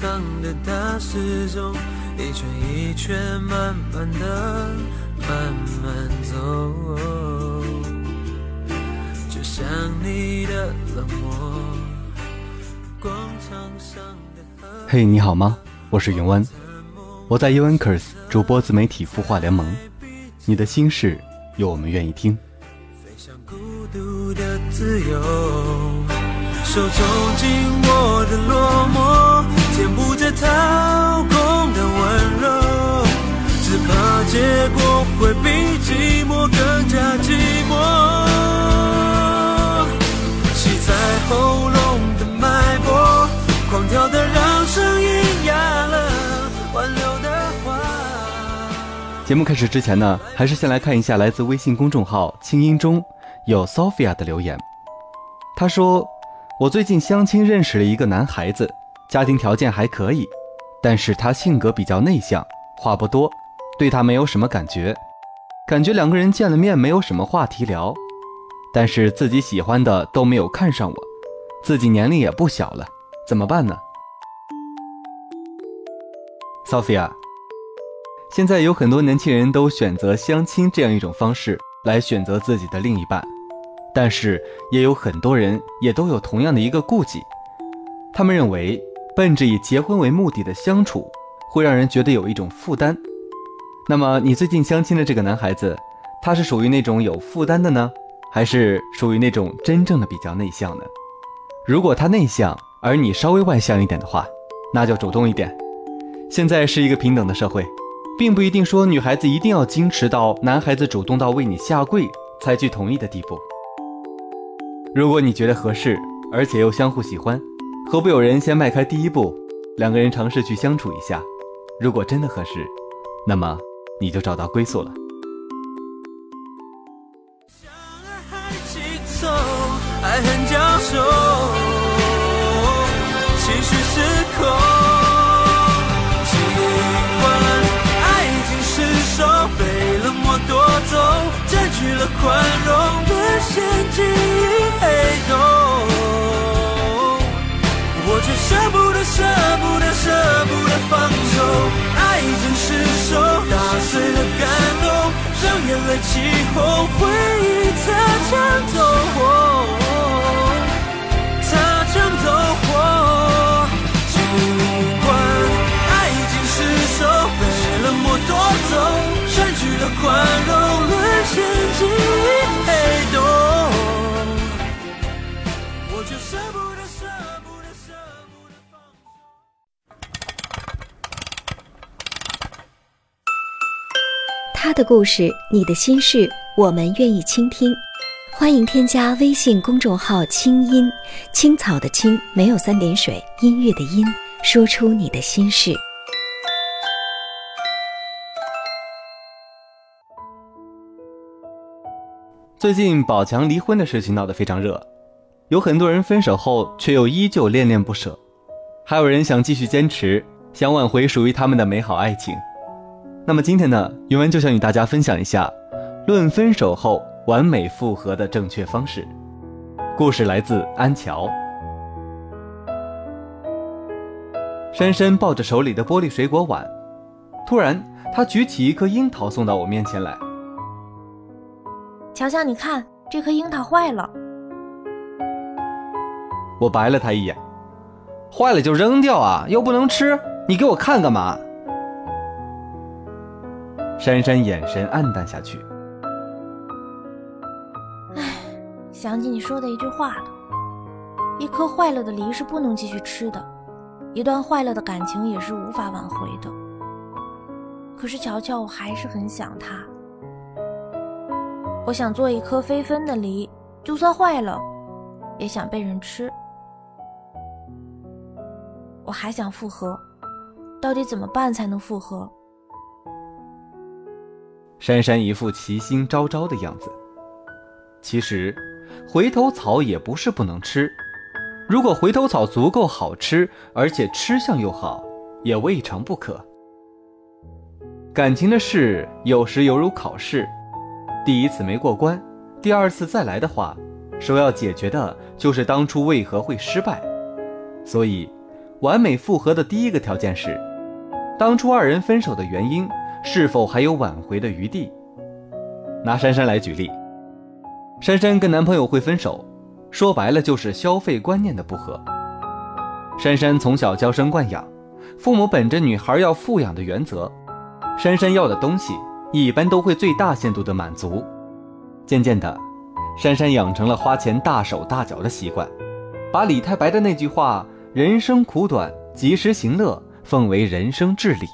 上的大时钟一圈一圈慢慢的慢慢走，就像你的冷漠。广场上的河嘿你好吗？我是云湾，我在 u n c e r s 主播自媒体孵化联盟，你的心事有我们愿意听。飞向孤独的自由，手中紧握的落寞，填补着掏空的温柔，只怕结果会比寂寞更加寂寞。系在喉咙的脉搏，狂跳的让声音哑了，挽留的话。节目开始之前呢，还是先来看一下来自微信公众号“清音中”有 Sophia 的留言。她说：“我最近相亲认识了一个男孩子，家庭条件还可以，但是他性格比较内向，话不多，对他没有什么感觉，感觉两个人见了面没有什么话题聊。但是自己喜欢的都没有看上我，自己年龄也不小了，怎么办呢？”Sophia。现在有很多年轻人都选择相亲这样一种方式来选择自己的另一半，但是也有很多人也都有同样的一个顾忌，他们认为奔着以结婚为目的的相处会让人觉得有一种负担。那么你最近相亲的这个男孩子，他是属于那种有负担的呢，还是属于那种真正的比较内向呢？如果他内向，而你稍微外向一点的话，那就主动一点。现在是一个平等的社会。并不一定说女孩子一定要矜持到男孩子主动到为你下跪才去同意的地步。如果你觉得合适，而且又相互喜欢，何不有人先迈开第一步，两个人尝试去相处一下？如果真的合适，那么你就找到归宿了。相爱还轻松，爱恨交手，情绪失控。尽管爱已经失手，被冷漠夺走，占据了宽容，沦陷记让眼泪起哄，回忆擦枪走火，擦枪走火。尽管爱已经失守，被冷漠夺走，占据了宽容，沦陷进他的故事，你的心事，我们愿意倾听。欢迎添加微信公众号“清音青草”的青，没有三点水，音乐的音，说出你的心事。最近宝强离婚的事情闹得非常热，有很多人分手后却又依旧恋恋不舍，还有人想继续坚持，想挽回属于他们的美好爱情。那么今天呢，云文就想与大家分享一下，论分手后完美复合的正确方式。故事来自安乔。珊珊抱着手里的玻璃水果碗，突然她举起一颗樱桃送到我面前来。乔乔，你看这颗樱桃坏了。我白了他一眼，坏了就扔掉啊，又不能吃，你给我看干嘛？珊珊眼神黯淡下去。唉想起你说的一句话了：一颗坏了的梨是不能继续吃的，一段坏了的感情也是无法挽回的。可是乔乔，我还是很想他。我想做一颗飞分的梨，就算坏了，也想被人吃。我还想复合，到底怎么办才能复合？珊珊一副奇心昭昭的样子。其实，回头草也不是不能吃，如果回头草足够好吃，而且吃相又好，也未尝不可。感情的事有时犹如考试，第一次没过关，第二次再来的话，首要解决的就是当初为何会失败。所以，完美复合的第一个条件是，当初二人分手的原因是否还有挽回的余地。拿珊珊来举例，珊珊跟男朋友会分手，说白了就是消费观念的不合。珊珊从小娇生惯养，父母本着女孩要富养的原则。珊珊要的东西一般都会最大限度的满足，渐渐的，珊珊养成了花钱大手大脚的习惯，把李太白的那句话“人生苦短，及时行乐”奉为人生至理。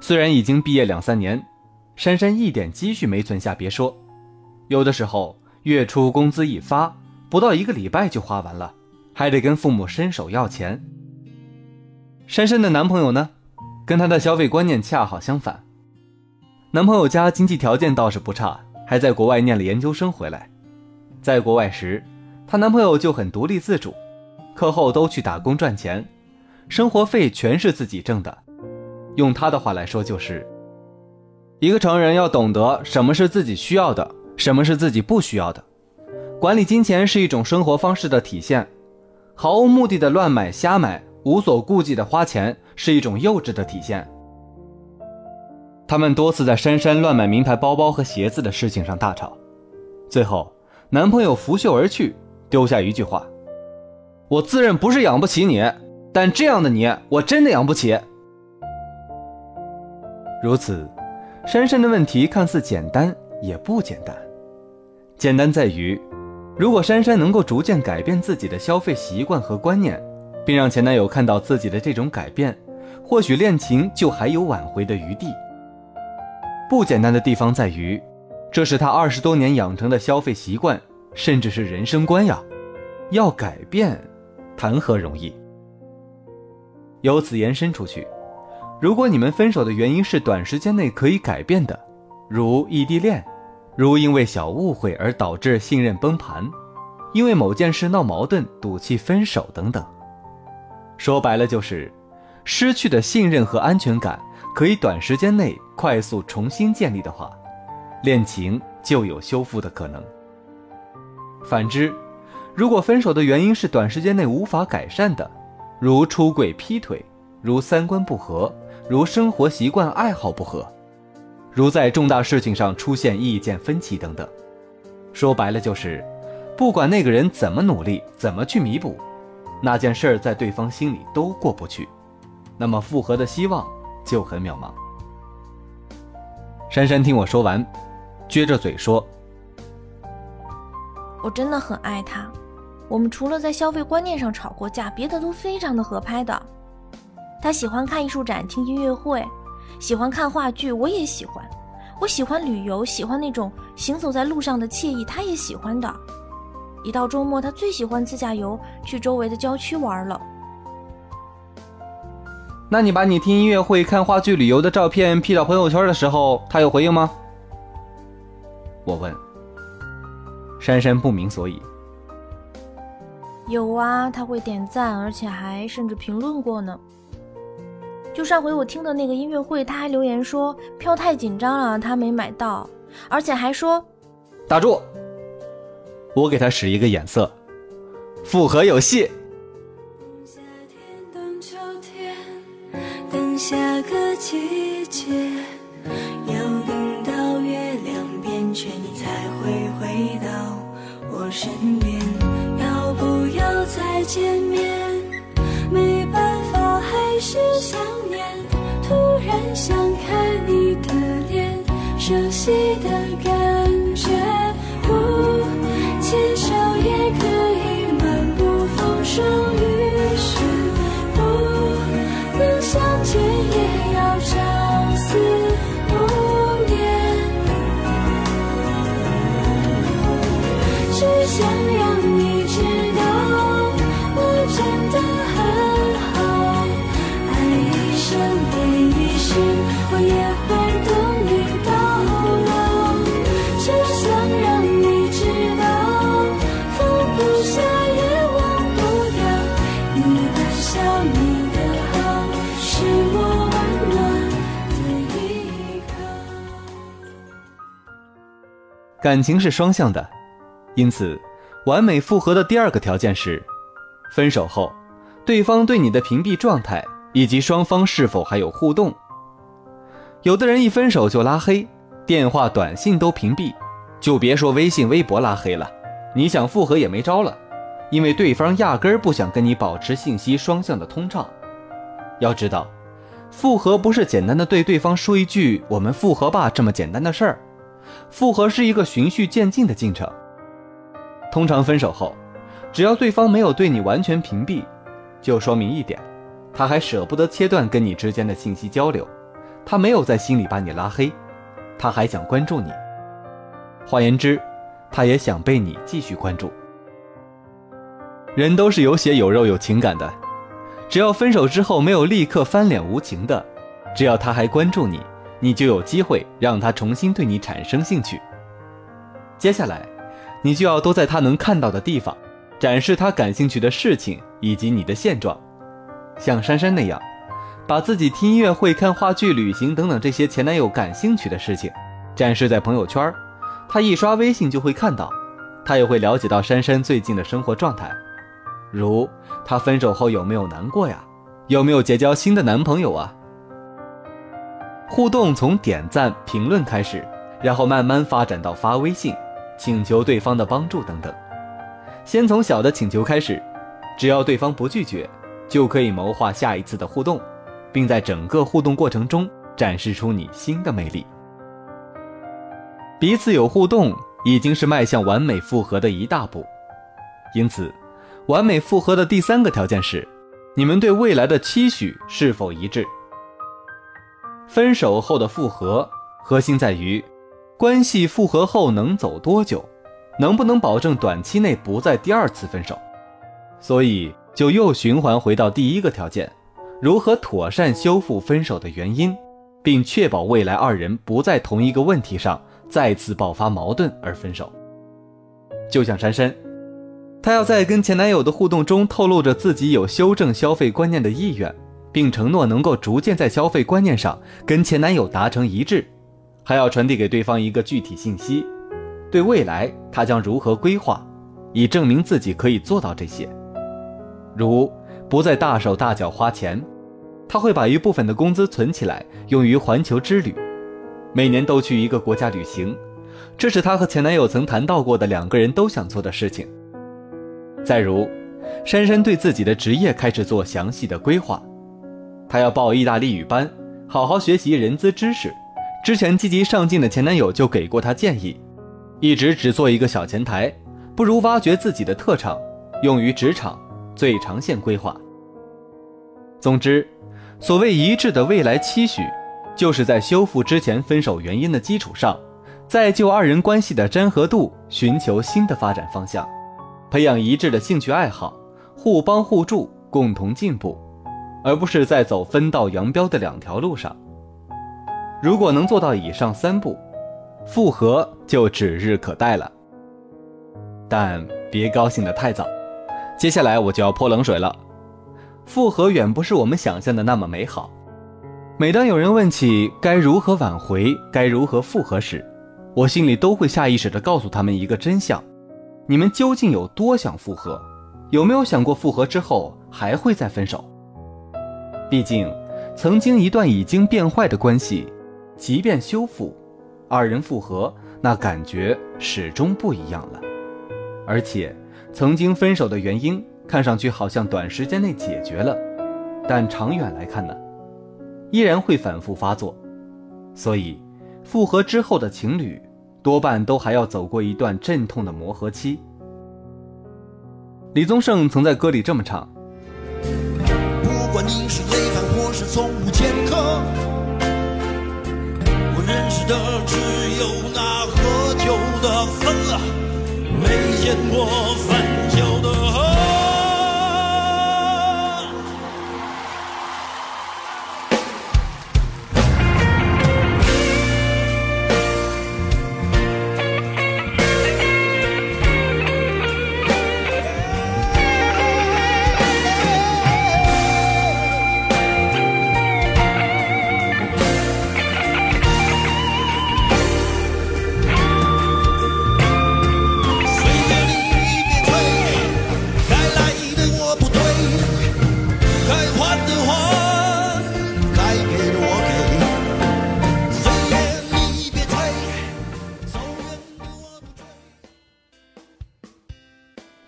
虽然已经毕业两三年，珊珊一点积蓄没存下，别说，有的时候月初工资一发，不到一个礼拜就花完了，还得跟父母伸手要钱。珊珊的男朋友呢？跟她的消费观念恰好相反，男朋友家经济条件倒是不差，还在国外念了研究生回来。在国外时，她男朋友就很独立自主，课后都去打工赚钱，生活费全是自己挣的。用他的话来说，就是一个成人要懂得什么是自己需要的，什么是自己不需要的。管理金钱是一种生活方式的体现，毫无目的的乱买瞎买。无所顾忌的花钱是一种幼稚的体现。他们多次在珊珊乱买名牌包包和鞋子的事情上大吵，最后男朋友拂袖而去，丢下一句话：“我自认不是养不起你，但这样的你我真的养不起。”如此，珊珊的问题看似简单，也不简单。简单在于，如果珊珊能够逐渐改变自己的消费习惯和观念。并让前男友看到自己的这种改变，或许恋情就还有挽回的余地。不简单的地方在于，这是他二十多年养成的消费习惯，甚至是人生观呀。要改变，谈何容易？由此延伸出去，如果你们分手的原因是短时间内可以改变的，如异地恋，如因为小误会而导致信任崩盘，因为某件事闹矛盾赌气分手等等。说白了就是，失去的信任和安全感可以短时间内快速重新建立的话，恋情就有修复的可能。反之，如果分手的原因是短时间内无法改善的，如出轨、劈腿，如三观不合，如生活习惯、爱好不合，如在重大事情上出现意见分歧等等，说白了就是，不管那个人怎么努力，怎么去弥补。那件事儿在对方心里都过不去，那么复合的希望就很渺茫。珊珊听我说完，撅着嘴说：“我真的很爱他，我们除了在消费观念上吵过架，别的都非常的合拍的。他喜欢看艺术展、听音乐会，喜欢看话剧，我也喜欢。我喜欢旅游，喜欢那种行走在路上的惬意，他也喜欢的。”一到周末，他最喜欢自驾游去周围的郊区玩了。那你把你听音乐会、看话剧、旅游的照片 P 到朋友圈的时候，他有回应吗？我问。珊珊不明所以。有啊，他会点赞，而且还甚至评论过呢。就上回我听的那个音乐会，他还留言说票太紧张了，他没买到，而且还说打住。我给他使一个眼色，复合有戏。夏天等秋天，等下个季节，要等到月亮变缺，你才会回到我身边。要不要再见面？感情是双向的，因此，完美复合的第二个条件是，分手后，对方对你的屏蔽状态以及双方是否还有互动。有的人一分手就拉黑，电话、短信都屏蔽，就别说微信、微博拉黑了，你想复合也没招了，因为对方压根儿不想跟你保持信息双向的通畅。要知道。复合不是简单的对对方说一句“我们复合吧”这么简单的事儿，复合是一个循序渐进的进程。通常分手后，只要对方没有对你完全屏蔽，就说明一点，他还舍不得切断跟你之间的信息交流，他没有在心里把你拉黑，他还想关注你。换言之，他也想被你继续关注。人都是有血有肉有情感的。只要分手之后没有立刻翻脸无情的，只要他还关注你，你就有机会让他重新对你产生兴趣。接下来，你就要多在他能看到的地方，展示他感兴趣的事情以及你的现状，像珊珊那样，把自己听音乐会、看话剧、旅行等等这些前男友感兴趣的事情，展示在朋友圈，他一刷微信就会看到，他也会了解到珊珊最近的生活状态。如她分手后有没有难过呀？有没有结交新的男朋友啊？互动从点赞、评论开始，然后慢慢发展到发微信，请求对方的帮助等等。先从小的请求开始，只要对方不拒绝，就可以谋划下一次的互动，并在整个互动过程中展示出你新的魅力。彼此有互动，已经是迈向完美复合的一大步，因此。完美复合的第三个条件是，你们对未来的期许是否一致。分手后的复合，核心在于关系复合后能走多久，能不能保证短期内不再第二次分手。所以，就又循环回到第一个条件：如何妥善修复分手的原因，并确保未来二人不在同一个问题上再次爆发矛盾而分手。就像珊珊。她要在跟前男友的互动中透露着自己有修正消费观念的意愿，并承诺能够逐渐在消费观念上跟前男友达成一致，还要传递给对方一个具体信息：对未来她将如何规划，以证明自己可以做到这些。如不再大手大脚花钱，她会把一部分的工资存起来用于环球之旅，每年都去一个国家旅行，这是她和前男友曾谈到过的两个人都想做的事情。再如，珊珊对自己的职业开始做详细的规划，她要报意大利语班，好好学习人资知识。之前积极上进的前男友就给过她建议，一直只做一个小前台，不如挖掘自己的特长，用于职场最长线规划。总之，所谓一致的未来期许，就是在修复之前分手原因的基础上，再就二人关系的粘合度寻求新的发展方向。培养一致的兴趣爱好，互帮互助，共同进步，而不是在走分道扬镳的两条路上。如果能做到以上三步，复合就指日可待了。但别高兴得太早，接下来我就要泼冷水了。复合远不是我们想象的那么美好。每当有人问起该如何挽回、该如何复合时，我心里都会下意识地告诉他们一个真相。你们究竟有多想复合？有没有想过复合之后还会再分手？毕竟，曾经一段已经变坏的关系，即便修复，二人复合，那感觉始终不一样了。而且，曾经分手的原因看上去好像短时间内解决了，但长远来看呢，依然会反复发作。所以，复合之后的情侣。多半都还要走过一段阵痛的磨合期。李宗盛曾在歌里这么唱：你是累犯或是从无前科，我认识的只有那喝酒的疯了，没见过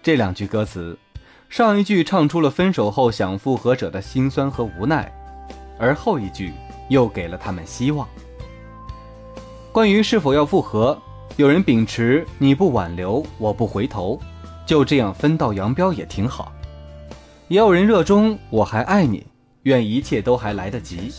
这两句歌词，上一句唱出了分手后想复合者的心酸和无奈，而后一句又给了他们希望。关于是否要复合，有人秉持“你不挽留，我不回头”，就这样分道扬镳也挺好；也有人热衷“我还爱你，愿一切都还来得及”。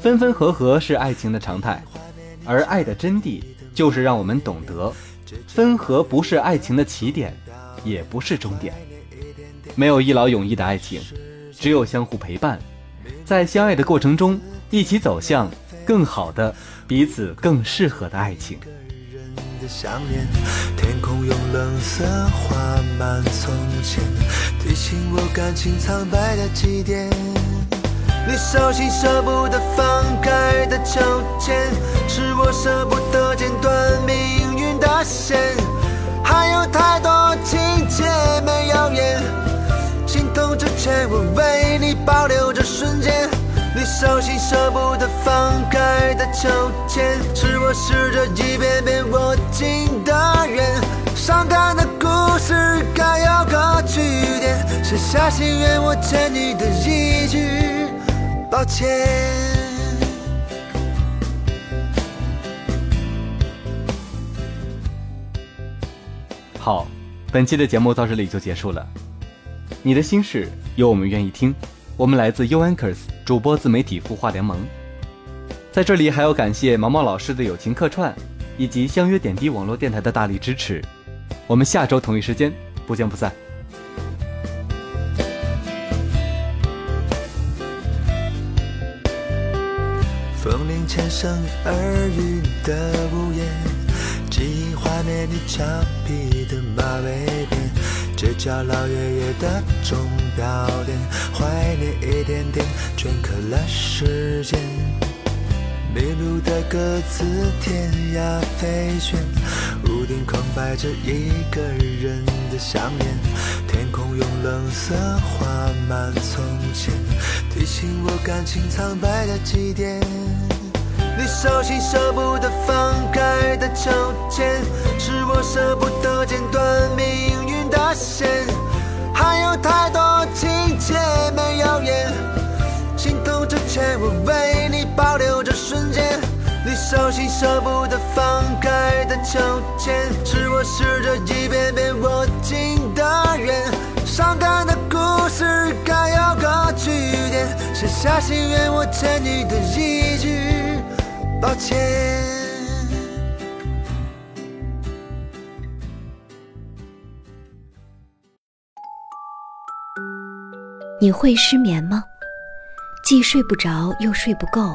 分分合合是爱情的常态，而爱的真谛就是让我们懂得，分合不是爱情的起点，也不是终点。没有一劳永逸的爱情，只有相互陪伴，在相爱的过程中一起走向更好的、彼此更适合的爱情。天空用冷色画满从前，提醒我感情苍白的起点。你手心舍不得放开的秋千，是我舍不得剪断命运的线。还有太多情节没有演，心痛之前我为你保留着瞬间。你手心舍不得放开的秋千，是我试着一遍遍握紧的人。伤感的故事该有个句点，写下心愿我欠你的一句。抱歉。好，本期的节目到这里就结束了。你的心事有我们愿意听。我们来自 U Anchors 主播自媒体孵化联盟，在这里还要感谢毛毛老师的友情客串，以及相约点滴网络电台的大力支持。我们下周同一时间不见不散。风铃前生耳语的屋檐，记忆画面你俏皮的马尾辫，街角老爷爷的钟表店，怀念一点点镌刻了时间。迷路的鸽子天涯飞旋，屋顶空白着一个人的想念，天空用冷色画满从前，提醒我感情苍白的起点。你手心舍不得放开的秋千，是我舍不得剪断命运的线。还有太多情节没有演，心痛之前我为你保留着瞬间。你手心舍不得放开的秋千，是我试着一遍遍握紧的人。伤感的故事该有个句点，写下心愿我欠你的一句抱歉。你会失眠吗？既睡不着又睡不够，